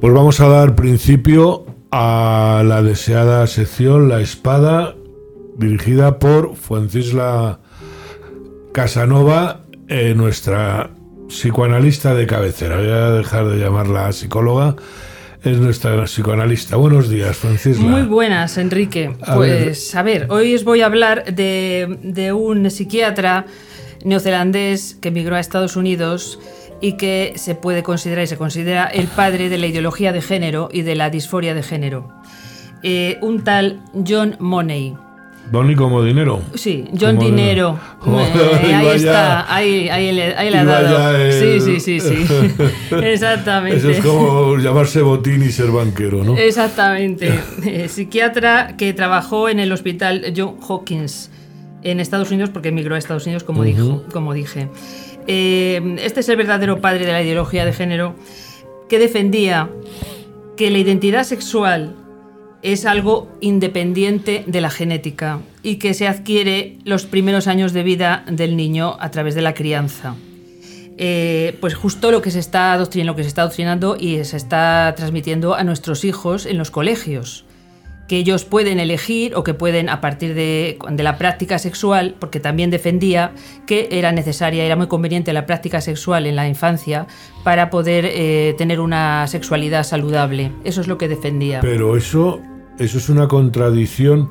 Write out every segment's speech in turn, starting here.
Pues vamos a dar principio a la deseada sección La Espada, dirigida por Fuencisla Casanova, eh, nuestra psicoanalista de cabecera. Voy a dejar de llamarla psicóloga. Es nuestra psicoanalista. Buenos días, Francisla. Muy buenas, Enrique. A pues, a ver, hoy os voy a hablar de, de un psiquiatra neozelandés que emigró a Estados Unidos y que se puede considerar y se considera el padre de la ideología de género y de la disforia de género. Eh, un tal John Money. Donny como dinero. Sí, John Como Dinero. Eh, ahí iba está, ahí, ahí le, ahí le ha dado. el- Sí, sí, sí, sí. Exactamente. Eso es como llamarse botín y ser banquero, ¿no? Exactamente. Eh, psiquiatra que trabajó en el hospital John Hopkins en Estados Unidos porque emigró a Estados Unidos, como, dijo, como dije. Eh, este es el verdadero padre de la ideología de género que defendía que la identidad sexual es algo independiente de la genética y que se adquiere los primeros años de vida del niño a través de la crianza. Eh, pues justo lo que se está adoctrinando, lo que se está adoctrinando y se está transmitiendo a nuestros hijos en los colegios, que ellos pueden elegir o que pueden a partir de, de la práctica sexual, porque también defendía que era necesaria, era muy conveniente la práctica sexual en la infancia para poder eh, tener una sexualidad saludable. Eso es lo que defendía. Pero eso, eso es una contradicción.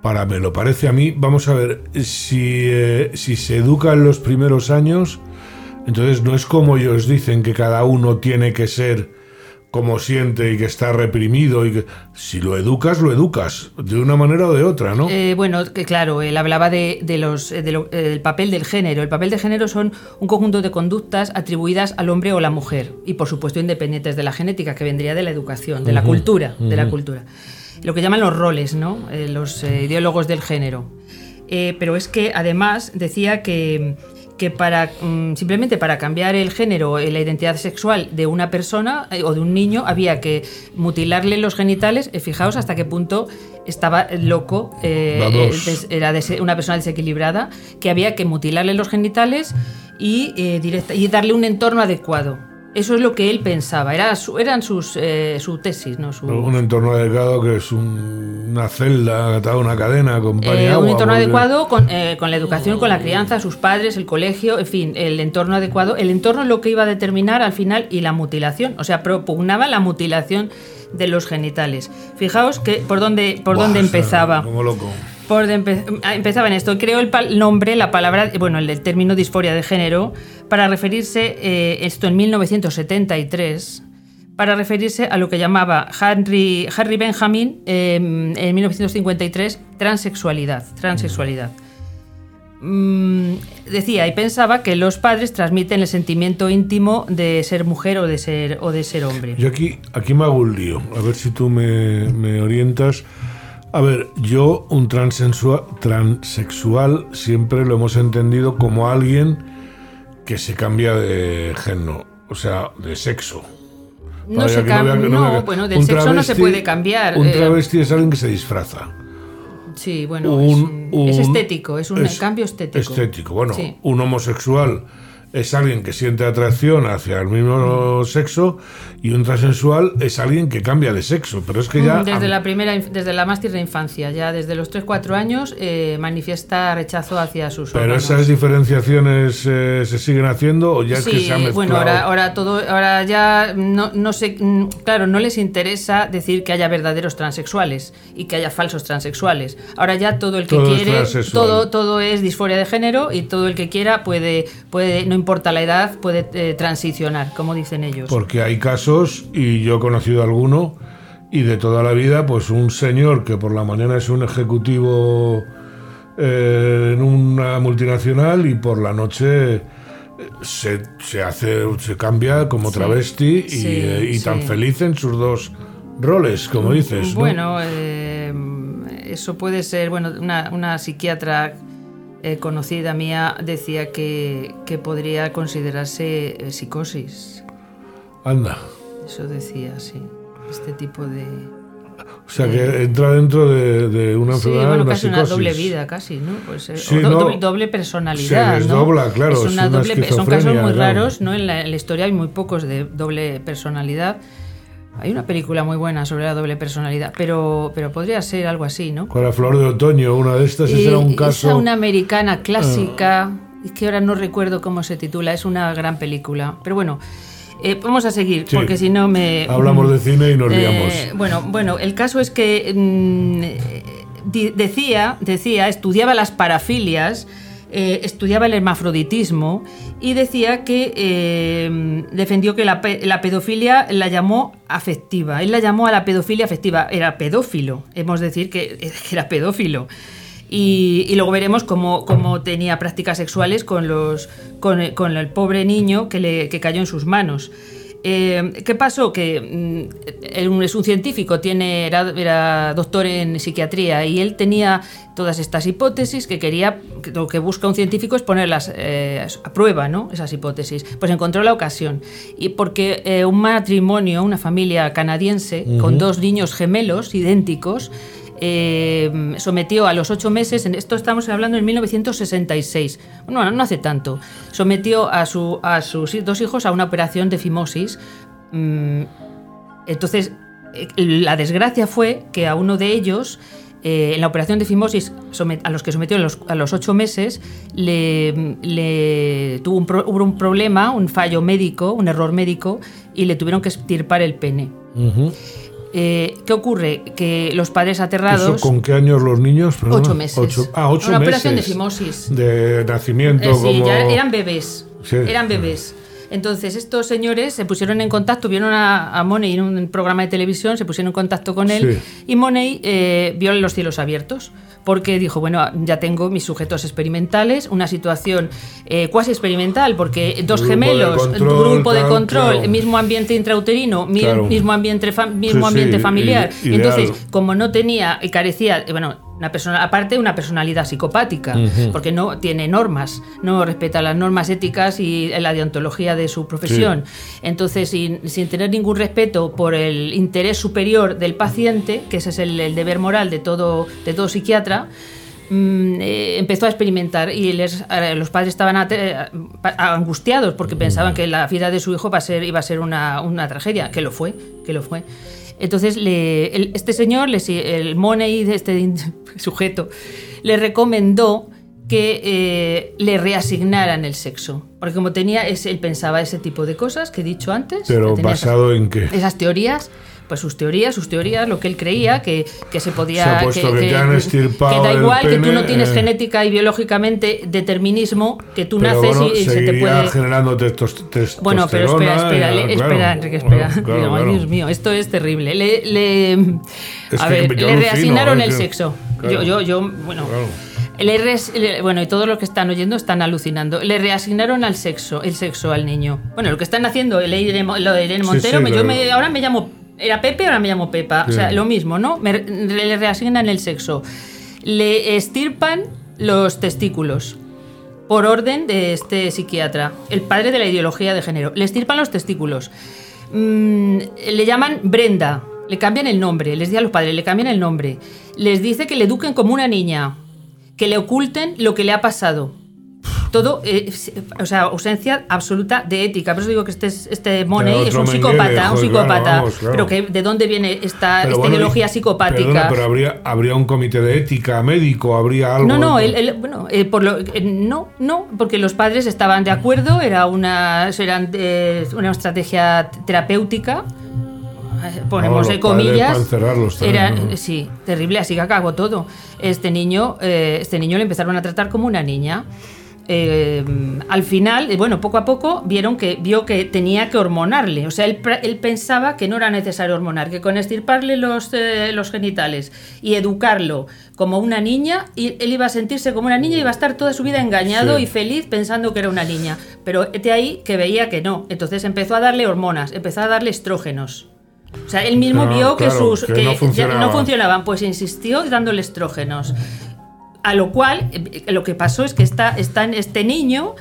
Para me lo parece a mí. Vamos a ver, si, eh, si se educa en los primeros años, entonces no es como ellos dicen que cada uno tiene que ser como siente y que está reprimido y que si lo educas, lo educas de una manera o de otra, ¿no? Eh, bueno, que claro, él hablaba de, de los, eh, de lo- eh, del papel del género. El papel de género son un conjunto de conductas atribuidas al hombre o la mujer y, por supuesto, independientes de la genética, que vendría de la educación, de la cultura, de la cultura. Lo que llaman los roles, ¿no? Eh, los eh, ideólogos del género. Eh, pero es que además decía que, que para mm, simplemente para cambiar el género, eh, la identidad sexual de una persona eh, o de un niño, había que mutilarle los genitales. eh, fijaos hasta qué punto estaba loco, eh, era una persona desequilibrada, que había que mutilarle los genitales y, eh, directa- y darle un entorno adecuado. Eso es lo que él pensaba, era su, eran sus, eh, su tesis, ¿no? Su- Un entorno adecuado que es un- una celda atada a una cadena con pan y Eh, agua, un entorno porque- adecuado con, eh, con la educación, con la crianza, sus padres, el colegio, en fin, el entorno adecuado. El entorno es lo que iba a determinar al final y la mutilación, o sea, propugnaba la mutilación de los genitales. Fijaos que por dónde, por Buah, dónde empezaba. Como loco. Por empe- ah, empezaba en esto. Creo el nombre, la palabra, bueno, el término disforia de género, para referirse, eh, esto en 1973, para referirse a lo que llamaba Henry, Benjamin eh, en 1953 transexualidad. transexualidad. Mm, decía y pensaba que los padres transmiten el sentimiento íntimo de ser mujer o de ser, o de ser hombre. Yo aquí, aquí me hago un lío, a ver si tú me orientas. A ver, yo un transexual siempre lo hemos entendido como alguien que se cambia de género, o sea, de sexo. No se que vea- cam- que no, bueno, del sexo no se puede cambiar. Un eh, travesti es alguien que se disfraza. Sí, bueno, Un- es, es un- estético, es un es cambio estético. Estético. Bueno, Sí. un homosexual es alguien que siente atracción hacia el mismo sexo y un transexual es alguien que cambia de sexo. Pero es que ya. Mm, Desde la primera, desde la más tierna infancia, ya desde los 3-4 años, eh, manifiesta rechazo hacia sus Pero órganos. esas diferenciaciones eh, se siguen haciendo o ya es que Sí, se ha mezclado. bueno, ahora, ahora todo, ahora ya no, no sé, mm, claro, no les interesa decir que haya verdaderos transexuales y que haya falsos transexuales. Ahora ya todo el que Todo quiere, todo, todo es disforia de género y todo el que quiera puede, puede, no importa la edad, puede eh, transicionar, como dicen ellos. Porque hay casos, y yo he conocido alguno, y de toda la vida, pues un señor que por la mañana es un ejecutivo eh, en una multinacional y por la noche eh, se, se hace, se cambia como Sí, travesti y, sí, eh, y tan feliz en sus dos roles, como dices. ¿no? Bueno, eh, eso puede ser, bueno, una, una psiquiatra eh, conocida mía decía que, que podría considerarse eh, psicosis. Anda. Eso decía, sí. Este tipo de... O sea, que entra dentro de, de una Sí, enfermedad, bueno, una casi una psicosis. doble vida, casi, ¿no? Pues, eh, Sí, o do- no, doble, doble personalidad, se les ¿no? claro, Es es una una doble, son casos muy claro. raros, ¿no? En la, en la historia hay muy pocos de doble personalidad. Hay una película muy buena sobre la doble personalidad, pero, pero podría ser algo así, ¿no? Con la flor de otoño, una de estas, ese era un caso. Es una americana clásica, es que ahora no recuerdo cómo se titula, es una gran película. Pero bueno, eh, vamos a seguir, porque si no me. Hablamos de cine y nos eh, liamos. Bueno, bueno, el caso es que mm, decía, decía, estudiaba las parafilias. Eh, estudiaba el hermafroditismo y decía que eh, defendió que la, pe- la pedofilia la llamó afectiva. Él la llamó a la pedofilia afectiva. Era pedófilo. Hemos de decir que, que era pedófilo. Y, luego veremos cómo, tenía prácticas sexuales con, el- pobre niño que cayó en sus manos. Eh, ¿Qué pasó? Que mm, es un científico, tiene, era, era doctor en psiquiatría y él tenía todas estas hipótesis que quería, que lo que busca un científico es ponerlas eh, a prueba, ¿no? Esas hipótesis. Pues encontró la ocasión. Y porque eh, un matrimonio, una familia canadiense, con dos niños gemelos idénticos, eh, sometió a los ocho meses, esto estamos hablando en 1966, bueno, no hace tanto, sometió a, su, a sus dos hijos a una operación de fimosis. Mm, entonces, eh, la desgracia fue que a uno de ellos, eh, en la operación de fimosis, a los que sometió a los, ocho meses, tuvo un, hubo un problema, un fallo médico, un error médico, y le tuvieron que extirpar el pene. Eh, ¿Qué ocurre? Que los padres aterrados... ¿Eso con qué años los niños? Perdona. Ocho meses. Ocho- ah, ocho Una meses. operación de fimosis. De nacimiento, Eh, sí, como... ya eran bebés. Sí. Eran bebés. Entonces estos señores se pusieron en contacto, vieron a, a Money en un programa de televisión, se pusieron en contacto con él Sí. y Money eh, vio los cielos abiertos porque dijo, bueno, ya tengo mis sujetos experimentales, una situación eh, cuasi experimental, porque dos Grupo de gemelos, control, grupo de control, claro. mismo ambiente intrauterino, Claro. mismo ambiente, mismo Sí, sí, ambiente familiar. ideal. Entonces, como no tenía y carecía, eh, bueno, una persona, aparte una personalidad psicopática, porque no tiene normas, no respeta las normas éticas y la deontología de su profesión. Entonces, sin, sin tener ningún respeto por el interés superior del paciente, que ese es el, el deber moral de todo, de todo psiquiatra, mm, eh, empezó a experimentar y les- eh, los padres estaban eh, angustiados porque pensaban que la vida de su hijo va a ser, iba a ser una, una tragedia, que lo fue, que lo fue. Entonces, le- el- este señor, les- el money de este sujeto, le recomendó que eh, le reasignaran el sexo. Porque como tenía, él pensaba ese tipo de cosas que he dicho antes. Pero tenía esas- basado en qué. esas teorías, pues sus teorías, sus teorías, lo que él creía que, que se podía. Puesto que estirpado que da igual que tú no tienes eh. genética y biológicamente determinismo, que tú naces bueno, y, y se te puede. generando testosterona. Bueno, pero espera, espera, le- claro, espera, Enrique, espera. claro, claro, Digo, Ay. Dios mío, esto es terrible. Le, le- a que ver, le reasignaron el Que- sexo. Yo, yo, yo, bueno. Le res- le- bueno, y todos los que están oyendo están alucinando. Le reasignaron al sexo, el sexo al niño. Bueno, lo que están haciendo, lo de Irene Montero, sí, me- yo me- ahora me llamo. Era Pepe, ahora me llamo Pepa. O sea, lo mismo, ¿no? Me, le reasignan el sexo. Le estirpan los testículos por orden de este psiquiatra, el padre de la ideología de género. Le estirpan los testículos. Mm, le llaman Brenda, le cambian el nombre, les dice a los padres, le cambian el nombre. Les dice que le eduquen como una niña, que le oculten lo que le ha pasado. Todo, eh, o sea, ausencia absoluta de ética. Por eso digo que este, es- este Money es un psicópata, Mengele, un psicópata. claro, vamos, claro. Pero que de dónde viene esta, Pero esta bueno, ideología psicopática. Perdona, pero habría, habría un comité de ética, médico, habría algo. No, no, él- él- bueno, eh, por lo, eh, no, no, porque los padres estaban de acuerdo, era una, eran, eh, una estrategia terapéutica, eh, ponemos de comillas. también, era, ¿no? Sí, terrible, así que acabó todo. Este niño, eh, este niño le empezaron a tratar como una niña. Eh, al final, eh, bueno, poco a poco vieron que vio que tenía que hormonarle. O sea, él, él pensaba que no era necesario hormonar, que con estirparle los, eh, los genitales y educarlo como una niña, y él iba a sentirse como una niña y iba a estar toda su vida engañado Sí. y feliz pensando que era una niña. Pero de ahí que veía que no. Entonces empezó a darle hormonas, empezó a darle estrógenos. O sea, él mismo Ah, vio que sus que que no ya funcionaba. no funcionaban, pues insistió dándole estrógenos. A lo cual, eh, lo que pasó es que esta, esta- este niño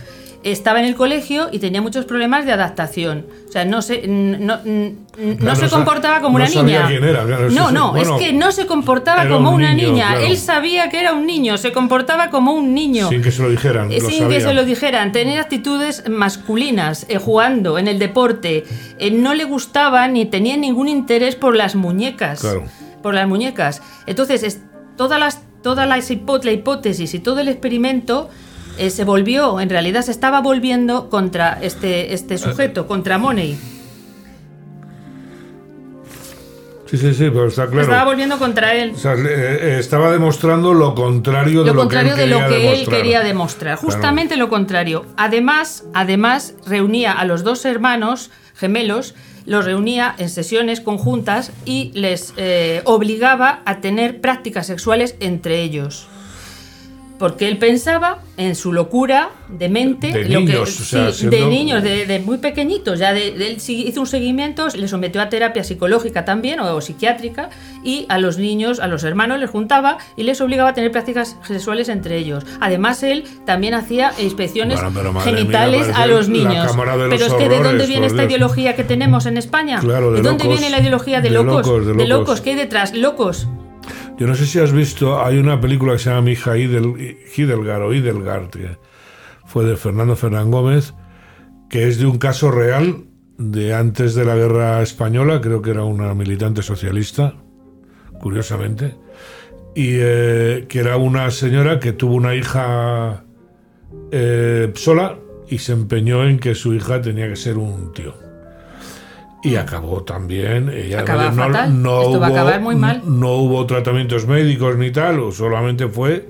estaba en el colegio y tenía muchos problemas de adaptación. O sea, no se, no, no Claro, se comportaba como no una sabía niña. quién era, claro, sí, no, sí. no, Bueno, es que no se comportaba como un una niño, niña. claro. Él sabía que era un niño, se comportaba como un niño. Sin que se lo dijeran. Eh, lo Sin sabía. que se lo dijeran, tenía actitudes masculinas, eh, jugando en el deporte. Eh, no le gustaba ni tenía ningún interés por las muñecas. Por las muñecas. Entonces, es, todas las, toda la, hipó- la hipótesis y todo el experimento eh, se volvió, en realidad se estaba volviendo contra este, este sujeto, contra Money. Sí, sí, sí, pero está Se estaba claro. volviendo contra él. O sea, eh, estaba demostrando lo contrario de lo lo, contrario que él de lo quería que él demostrar. quería demostrar. Claro. Justamente lo contrario. Además, además reunía a los dos hermanos gemelos, los reunía en sesiones conjuntas y les eh, obligaba a tener prácticas sexuales entre ellos. Porque él pensaba en su locura de mente, De lo niños, que, o sea, sí, de niños, de, de muy pequeñitos, ya de, él hizo un seguimiento, le sometió a terapia psicológica también o, psiquiátrica y a los niños, a los hermanos les juntaba y les obligaba a tener prácticas sexuales entre ellos. Además él también hacía inspecciones Bueno, mía, genitales parece a los niños. los pero es que de dónde horrores, viene esta Dios. ideología que tenemos en España? Claro, de dónde locos. viene la ideología de, De locos? locos, de locos. ¿Qué hay detrás? Locos. Yo no sé si has visto, hay una película que se llama Mi hija Hidel- Hiddelgar o Hiddelgard, que fue de Fernando Fernán Gómez, que es de un caso real de antes de la guerra española, creo que era una militante socialista, curiosamente, y eh, que era una señora que tuvo una hija eh, sola y se empeñó en que su hija tenía que ser un tío. Y acabó también. Ella Acaba no, fatal. no Esto va a hubo- acabar muy mal. No hubo tratamientos médicos ni tal, o solamente fue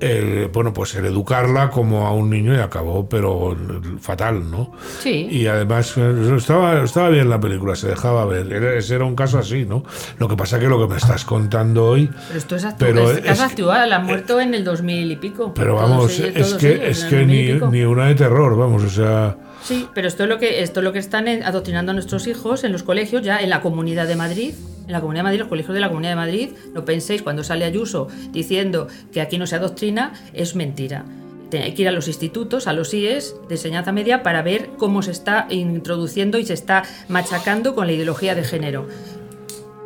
el, bueno, pues el educarla como a un niño y acabó, pero fatal, ¿no? Sí. Y además eh, estaba, estaba bien la película, se dejaba ver. Ese era un caso así, ¿no? Lo que pasa que lo que me estás contando hoy, Pero esto es, actu- Pero es, es es que- actual, ha muerto en el 2000 y pico. pero vamos, ellos- es que, ellos, es que 2000 y ni, ni una de terror, vamos, o sea... Sí, pero esto es lo que esto es lo que están adoctrinando a nuestros hijos en los colegios, ya en la Comunidad de Madrid. En la Comunidad de Madrid, los colegios de la Comunidad de Madrid, no penséis cuando sale Ayuso diciendo que aquí no se adoctrina, es mentira. Hay que ir a los institutos, a los IES de enseñanza media para ver cómo se está introduciendo y se está machacando con la ideología de género.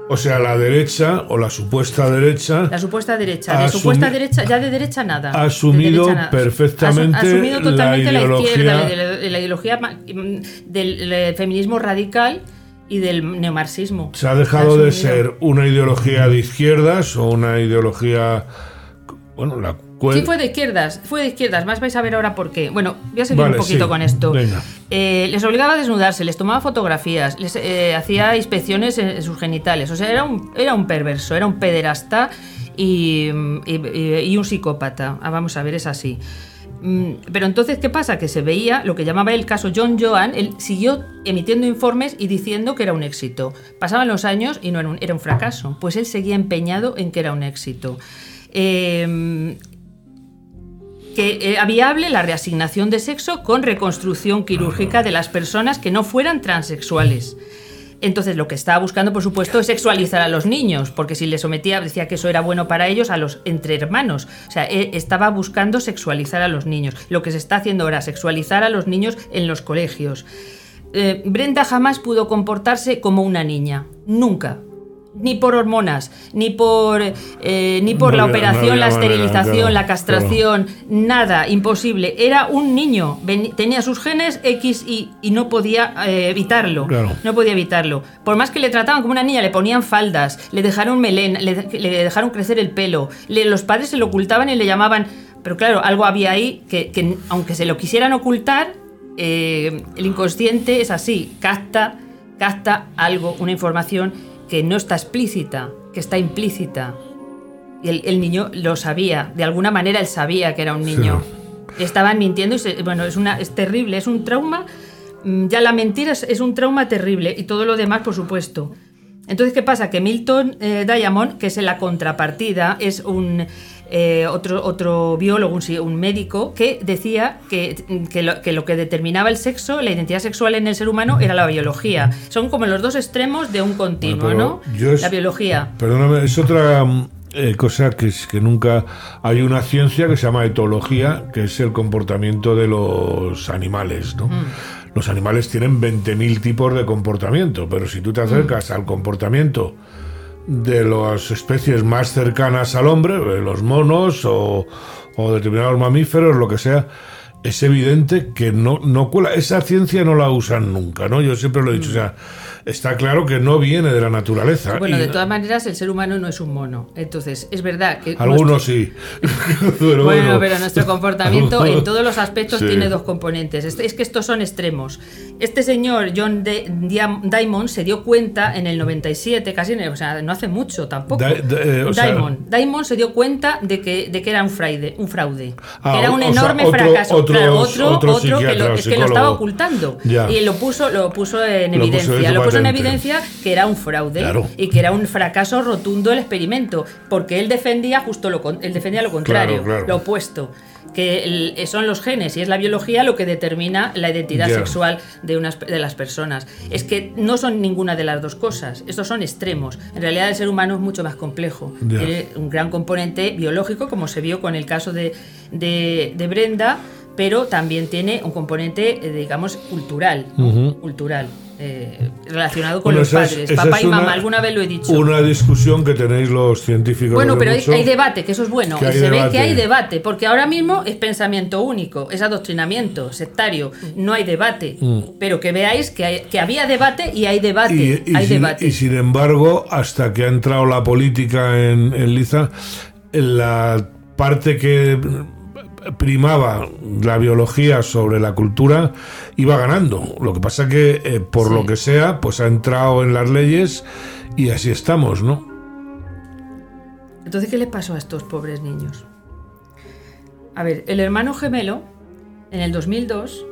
O sea, la derecha o la supuesta derecha La supuesta derecha, de supuesta derecha, ya de derecha nada. ha de asumido derecha nada. perfectamente Asu- asumido totalmente la, ideología- izquierda, la, ide- la ideología del eh, feminismo radical y del neomarxismo. se ha dejado ha de ser una ideología de izquierdas o una ideología... Bueno, la. Sí, fue de izquierdas, fue de izquierdas. Más vais a ver ahora por qué. Bueno, voy a seguir Vale, un poquito sí. con esto. Venga. Eh, les obligaba a desnudarse, les tomaba fotografías, les eh, hacía inspecciones en, en sus genitales. O sea, era un, era un perverso, era un pederasta y, y- y- y un psicópata. Ah, vamos a ver, es así. Mm, Pero entonces, ¿qué pasa? Que se veía lo que llamaba el caso John Joan, él siguió emitiendo informes y diciendo que era un éxito. Pasaban los años y no era un, fracaso. Pues él seguía empeñado en que era un éxito. Eh, que era viable la reasignación de sexo con reconstrucción quirúrgica de las personas que no fueran transexuales. Entonces, lo que estaba buscando, por supuesto, es sexualizar a los niños, porque si les sometía, decía que eso era bueno para ellos, a los entre hermanos. O sea, eh, estaba buscando sexualizar a los niños. Lo que se está haciendo ahora, sexualizar a los niños en los colegios. Eh, Brenda jamás pudo comportarse como una niña. Nunca. Ni por hormonas, ni por, eh, ni por No la había- no operación, la manera, esterilización, claro, la castración, nada, imposible. Era un niño, ven- tenía sus genes X y, y no podía eh, evitarlo. Claro. No podía evitarlo. Por más que le trataban como una niña, le ponían faldas, le dejaron melén, le, le dejaron crecer el pelo, le- los padres se lo ocultaban y le llamaban. Pero claro, algo había ahí que, que aunque se lo quisieran ocultar, eh, el inconsciente es así, capta, capta algo, una información que no está explícita, que está implícita. Y el, el niño lo sabía, de alguna manera él sabía que era un niño. Estaban mintiendo y se- bueno, es, una, es terrible, es un trauma. mm, Ya la mentira es, es un trauma terrible y todo lo demás, por supuesto. Entonces, ¿qué pasa? Que Milton eh, Diamond, que es en la contrapartida, es un eh, otro, otro biólogo, un, un médico, que decía que, que lo, que lo que determinaba el sexo, la identidad sexual en el ser humano, era la biología. Son como los dos extremos de un continuo, Bueno, ¿no? es- La biología. Perdóname, es otra, eh, cosa que, es, que nunca hay una ciencia que se llama etología, que es el comportamiento de los animales, ¿no? Mm. Los animales tienen 20.000 tipos de comportamiento, pero si tú te acercas al comportamiento de las especies más cercanas al hombre, los monos o, o determinados mamíferos, lo que sea, es evidente que no, no cuela. Esa ciencia no la usan nunca, ¿no? Yo siempre lo he dicho, o sea, está claro que no viene de la naturaleza. Bueno, Y de todas maneras, el ser humano no es un mono. Entonces, es verdad que. Algunos sí. Pero Bueno, pero nuestro comportamiento en todos los aspectos Sí. tiene dos componentes. Es, es que estos son extremos. Este señor, John Diamond, se dio cuenta en el 97, casi, en el- o sea, no hace mucho tampoco. Eh, o sea- Diamond. Diamond se dio cuenta de que, de que era un fraude. Un fraude Ah, que era un sea, enorme otro- fracaso. otro- Claro, otro, otro otro que, lo, es que lo estaba ocultando. Ya. Y lo puso, lo puso en Lo evidencia. Puso en evidencia que era un fraude Claro. y que era un fracaso rotundo el experimento. Porque él defendía justo lo, él defendía lo contrario, claro. lo opuesto. Que el- son los genes y es la biología lo que determina la identidad sexual de, unas, de las personas. Es que no son ninguna de las dos cosas. Estos son extremos. En realidad el ser humano es mucho más complejo. Tiene un gran componente biológico, como se vio con el caso de, de- de Brenda, pero también tiene un componente, eh, digamos, cultural. Cultural. eh, relacionado con Bueno, los es- padres, papá y mamá. una- Alguna vez lo he dicho. Una discusión que tenéis los científicos. Bueno, pero hay, mucho. hay debate, que eso es bueno. Se ve debate. que hay debate, porque ahora mismo es pensamiento único, es adoctrinamiento sectario, no hay debate. Pero que veáis que, hay- que había debate y hay debate. Y, y hay sin, debate. y sin embargo, hasta que ha entrado la política en, en Liza, la parte que primaba la biología sobre la cultura iba ganando. Lo que pasa que, eh, por Sí. lo que sea, pues ha entrado en las leyes y así estamos, ¿no? Entonces, ¿qué les pasó a estos pobres niños? A ver, el hermano gemelo, en el 2002,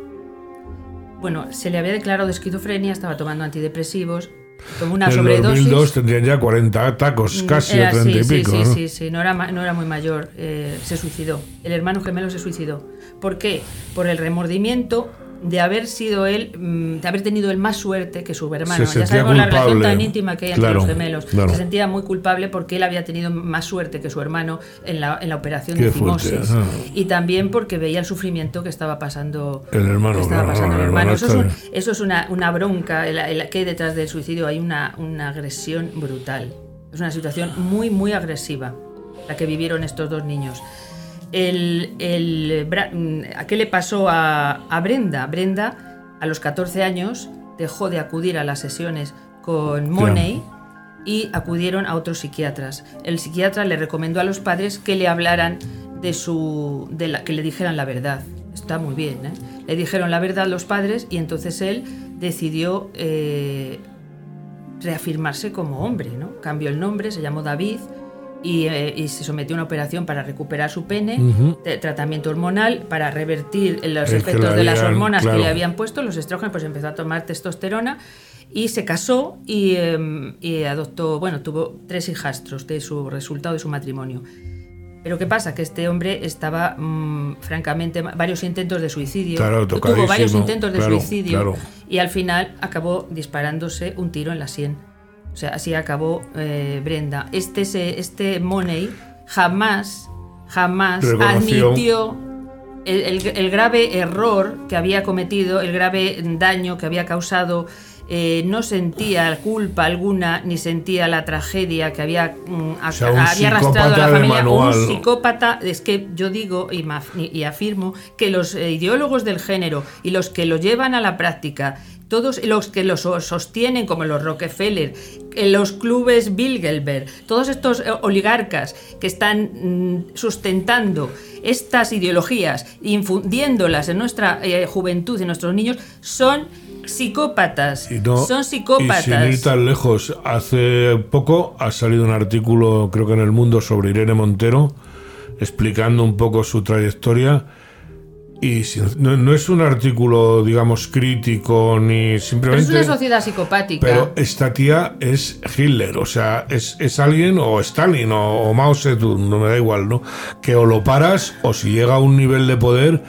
bueno, se le había declarado de esquizofrenia, estaba tomando antidepresivos, tomó una en sobredosis. 2002 tendrían ya 40 tacos, casi Mm, Era- o 30 sí, y pico. sí, ¿no? sí, sí, no era, no era muy mayor, eh, se suicidó. El hermano gemelo se suicidó. ¿Por qué? Por el remordimiento de haber sido él, mm, de haber tenido él más suerte que su hermano. Se ya sabemos la relación culpable. tan íntima que hay entre Claro, los gemelos. claro. Se sentía muy culpable porque él había tenido más suerte que su hermano en la, en la operación Qué de fimosis. ajá. Y también porque veía el sufrimiento que estaba pasando El hermano, estaba claro, pasando el hermano. Eso es, un- eso es una, una bronca el- el- que detrás del suicidio. Hay una, una agresión brutal. Es una situación muy, muy agresiva la que vivieron estos dos niños. El, mm, ¿Qué le pasó a, a Brenda? Brenda, a los 14 años, dejó de acudir a las sesiones con Money y acudieron a otros psiquiatras. El psiquiatra le recomendó a los padres que le hablaran de su. De la, que le dijeran la verdad. Está muy bien, ¿eh? Le dijeron la verdad los padres y entonces él decidió eh, reafirmarse como hombre, ¿no? Cambió el nombre, se llamó David y, eh, y se sometió a una operación para recuperar su pene, Ujú. de- tratamiento hormonal para revertir los que efectos le de las habían- hormonas que claro. le habían puesto, los estrógenos, pues empezó a tomar testosterona y se casó y, eh, y adoptó, bueno, tuvo tres hijastros de su resultado de su matrimonio. Pero ¿qué pasa? Que este hombre estaba, mm, francamente, varios intentos de suicidio. Claro, tuvo varios intentos de claro, suicidio claro. y al final acabó disparándose un tiro en la sien. O sea, así acabó eh, Brenda. Este, este Money jamás, jamás Reconoció. admitió el, el- el grave error que había cometido, el grave daño que había causado. eh, no sentía culpa alguna ni sentía la tragedia que había, mm, sea, había arrastrado a la familia. manual. Un psicópata, es que yo digo y afirmo que los eh, ideólogos del género y los que lo llevan a la práctica, todos los que lo so- sostienen, como los Rockefeller, eh, los clubes Bilderberg, todos estos eh, oligarcas que están mm, sustentando estas ideologías, infundiéndolas en nuestra eh, juventud, en nuestros niños, son psicópatas. Y no- son Y sin psicópatas. ir tan lejos, hace poco ha salido un artículo, creo que en El Mundo, sobre Irene Montero, explicando un poco su trayectoria. Y no, no es un artículo, digamos, crítico ni Pero es simplemente. una sociedad psicopática. Pero esta tía es Hitler, o sea, es, es alguien, o Stalin, o, o Mao Zedong, no me da igual, ¿no? Que o lo paras, o si llega a un nivel de poder,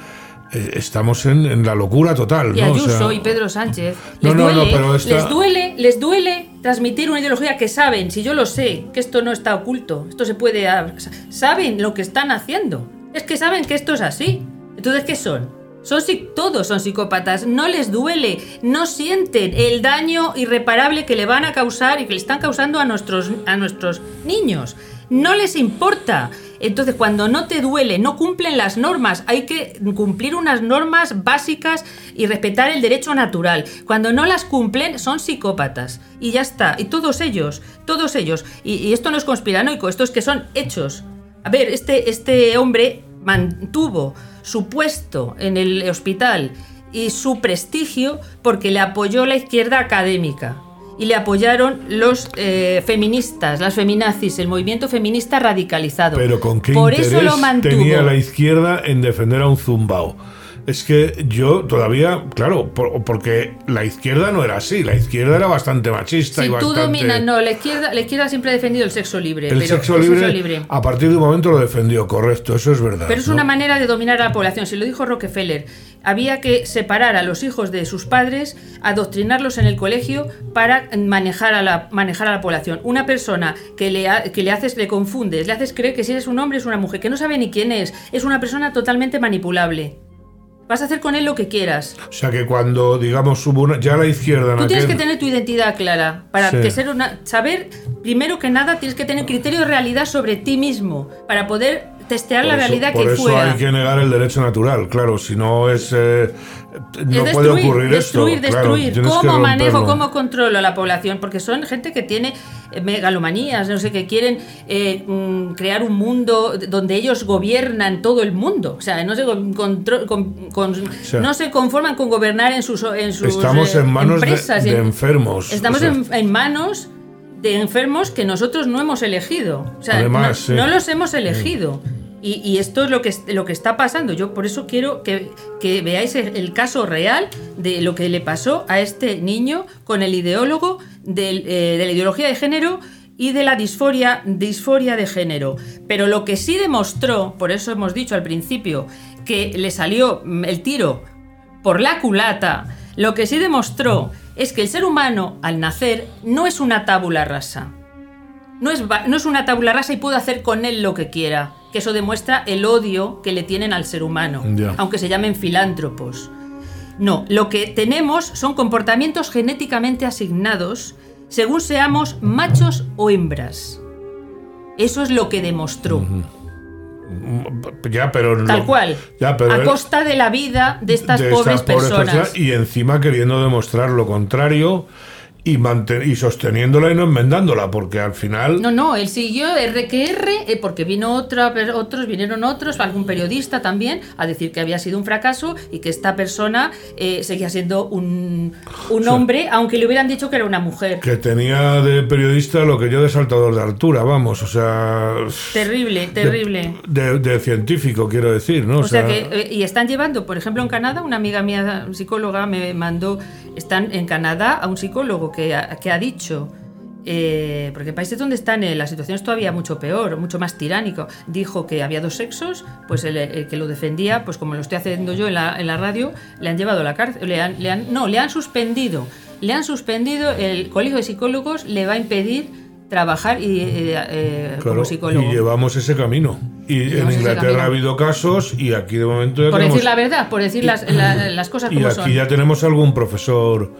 eh, estamos en, en la locura total, y ¿no? O Ayuso sea, y Pedro Sánchez No, les no, no, duele, pero esta- les duele, les duele transmitir una ideología que saben, si yo lo sé, que esto no está oculto, esto se puede... Saben lo que están haciendo. Es que saben que esto es así. Entonces, ¿qué son? Son, todos son psicópatas, no les duele, no sienten el daño irreparable que le van a causar y que le están causando a nuestros, a nuestros niños. No les importa. Entonces, cuando no te duele, no cumplen las normas, hay que cumplir unas normas básicas y respetar el derecho natural. Cuando no las cumplen, son psicópatas. Y ya está. Y todos ellos, todos ellos. Y, esto no es conspiranoico, esto es que son hechos. A ver, este, este hombre mantuvo su puesto en el hospital y su prestigio porque le apoyó la izquierda académica y le apoyaron los eh, feministas, las feminazis, el movimiento feminista radicalizado. Pero con qué Por interés eso lo mantuvo. tenía la izquierda en defender a un zumbao. Es que yo todavía, claro, porque la izquierda no era así, la izquierda era bastante machista y tú dominas, no, la izquierda, la izquierda siempre ha defendido el sexo libre. El, sexo, libre, a partir de un momento lo defendió, correcto, eso es verdad. Pero es una manera de dominar a la población, si lo dijo Rockefeller. Había que separar a los hijos de sus padres, adoctrinarlos en el colegio para manejar a la, manejar a la población. Una persona que le, que le haces, le confundes, le haces creer que si eres un hombre es una mujer, que no sabe ni quién es, es una persona totalmente manipulable. Vas a hacer con él lo que quieras. O sea que cuando, digamos, subo una, ya la izquierda... Tú tienes que tener tu identidad clara. Para que ser una... Saber, primero que nada, tienes que tener criterio de realidad sobre ti mismo. Para poder testear la realidad que fuera. Por eso hay que negar el derecho natural, claro. Si no es... Eh, no puede ocurrir destruir, Destruir, ¿Cómo manejo, cómo controlo a la población? Porque son gente que tiene eh, megalomanías, no sé, que quieren eh, mm, crear un mundo donde ellos gobiernan todo el mundo. O sea, no se, no se conforman con gobernar en sus, en sus Estamos en manos de, enfermos. Estamos en, manos de enfermos que nosotros no hemos elegido. O sea, no, los hemos elegido. Y, esto es lo que, lo que está pasando. Yo por eso quiero que, veáis el, caso real de lo que le pasó a este niño con el ideólogo eh, de la ideología de género y de la disforia, disforia de género. Pero lo que sí demostró, por eso hemos dicho al principio, que le salió el tiro por la culata, lo que sí demostró es que el ser humano al nacer no es una tábula rasa. No es, no es una tabula rasa y puedo hacer con él lo que quiera. Que eso demuestra el odio que le tienen al ser humano, aunque se llamen filántropos. No, lo que tenemos son comportamientos genéticamente asignados según seamos machos o hembras. Eso es lo que demostró. Ya, pero Tal cual. a costa de la vida de estas, pobres, personas. Y encima queriendo demostrar lo contrario y, y sosteniéndola y no enmendándola, porque al final... No, no, él siguió R que R, eh, porque vino otra, otros, vinieron otros, algún periodista también, a decir que había sido un fracaso y que esta persona eh, seguía siendo un, un hombre, aunque le hubieran dicho que era una mujer. Que tenía de periodista lo que yo de saltador de altura, vamos, o sea... Terrible, terrible. De, científico, quiero decir, ¿no? O, sea, que... Eh, y están llevando, por ejemplo, en Canadá, una amiga mía psicóloga me mandó, están en Canadá a un psicólogo que ha, dicho, eh, porque en países donde están la situación es todavía mucho peor, mucho más tiránico, dijo que había dos sexos, pues el, que lo defendía, pues como lo estoy haciendo yo en la, en la radio, le han llevado a la cárcel, le han, no, le han suspendido, le han suspendido, el colegio de psicólogos le va a impedir trabajar y, eh, eh, como psicólogo. Y llevamos ese camino. Y en Inglaterra ha habido casos y aquí de momento Por decir la verdad, por decir las, las cosas como son. Y aquí ya tenemos algún profesor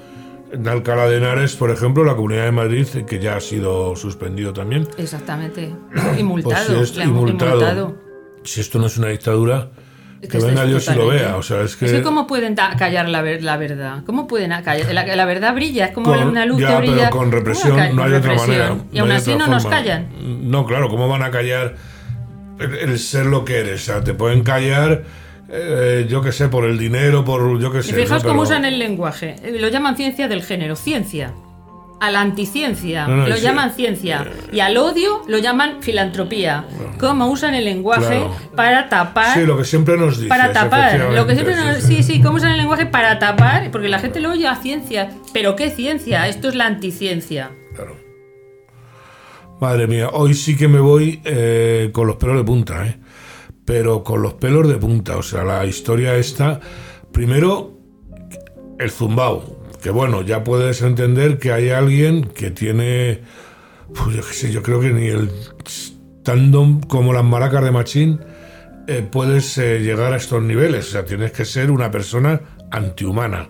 en Alcalá de Henares, por ejemplo, la Comunidad de Madrid, que ya ha sido suspendido también. Exactamente. Y multado. Pues si, multado. si esto no es una dictadura, que venga Dios y lo vea. O sea, es que... ¿Cómo pueden callar la, la, verdad? ¿Cómo pueden callar? La, verdad brilla, es como una luz que brilla. pero con represión no hay otra manera. Y aún así no nos callan. No, claro, ¿cómo van a callar el, ser lo que eres? O sea, te pueden callar eh, yo qué sé, por el dinero, por yo qué sé. Y fijaos cómo usan el lenguaje. Eh, lo llaman ciencia del género, ciencia. A la anticiencia lo llaman ciencia. Y al odio lo llaman filantropía. Cómo usan el lenguaje para tapar. Sí, lo que siempre nos dicen. Para tapar. Lo que siempre nos, sí, sí, cómo usan el lenguaje para tapar. Porque la gente lo oye a ciencia. Pero ¿qué ciencia? Esto es la anticiencia. Claro. Madre mía, hoy sí que me voy eh, con los pelos de punta, ¿eh? pero con los pelos de punta. O sea, la historia esta, primero, el zumbao. Que bueno, ya puedes entender que hay alguien que tiene, pues yo qué sé, yo creo que ni el tandem como las maracas de Machín eh, puedes eh, llegar a estos niveles. O sea, tienes que ser una persona antihumana.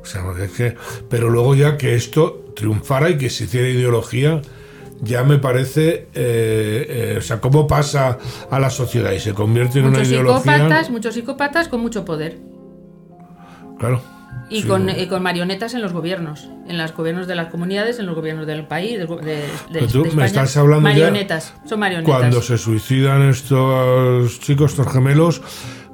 O sea, es que, pero luego ya que esto triunfara y que se hiciera ideología, ya me parece, eh, o sea, cómo pasa a la sociedad y se convierte en una ideología. Psicópatas, muchos psicópatas con mucho poder. Claro. Y, con, con, marionetas en los gobiernos, en los gobiernos de las comunidades, en los gobiernos del país, de, de, tú me estás hablando marionetas, son marionetas. Cuando se suicidan estos chicos, estos gemelos,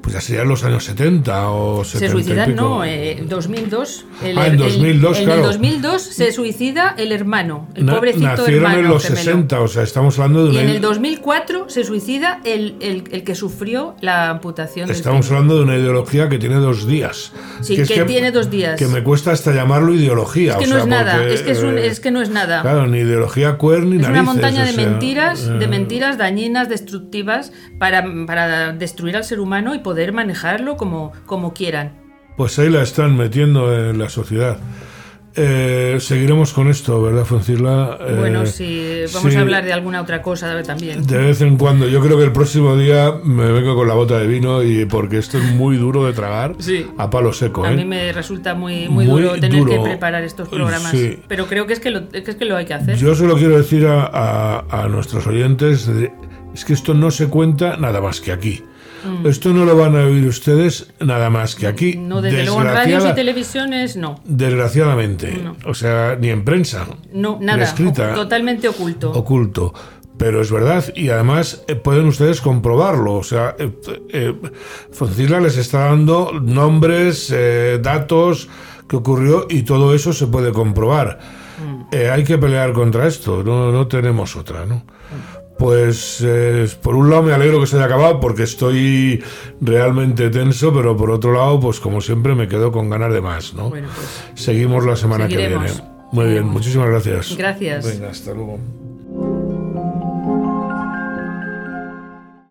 pues ya serían los años 70 o 70 Se suicidan, no, en 2002. El, ah, en 2002, claro. En el 2002 se suicida el hermano, el pobrecito nacieron hermano. en los 60, o sea, estamos hablando de Y en el 2004 se suicida el, el, el que sufrió la amputación. Estamos hablando de una ideología que tiene dos días. Sí, que, que, tiene dos días. Que me cuesta hasta llamarlo ideología. Es que o no sea, es nada, porque, es que, es, un, eh, es que no es nada. Claro, ni ideología queer ni Es narices, una montaña o de sea, mentiras, de eh, mentiras dañinas, destructivas, para, para destruir al ser humano y poder manejarlo como, como quieran. Pues ahí la están metiendo en la sociedad. Eh, seguiremos con esto, ¿verdad, Foncirla? Eh, Bueno, sí, vamos sí, a hablar de alguna otra cosa también. De vez en cuando. Yo creo que el próximo día me vengo con la bota de vino y porque esto es muy duro de tragar Sí. a palo seco. A ¿eh? mí me resulta muy, muy, Muy duro tener duro. que preparar estos programas. Sí. Pero creo que es que, lo, que es que lo hay que hacer. Yo solo quiero decir a, a- a nuestros oyentes, de- es que esto no se cuenta nada más que aquí. Esto no lo van a oír ustedes nada más que aquí. Mm. no, desde luego en radios y televisiones, no. Desgraciadamente. No. O sea, ni en prensa. No, ni nada. escrita. o- totalmente oculto. oculto. Pero es verdad, y además eh, pueden ustedes comprobarlo. O sea, eh, eh, les está dando nombres, eh, datos, que ocurrió, y todo eso se puede comprobar. Eh, hay que pelear contra esto, no, no tenemos otra, ¿no? Pues eh, por un lado me alegro que se haya acabado porque estoy realmente tenso, pero por otro lado, pues como siempre me quedo con ganas de más, ¿no? Bueno, pues Seguimos la semana que viene. Muy bien, muchísimas gracias. Gracias. Venga, hasta luego.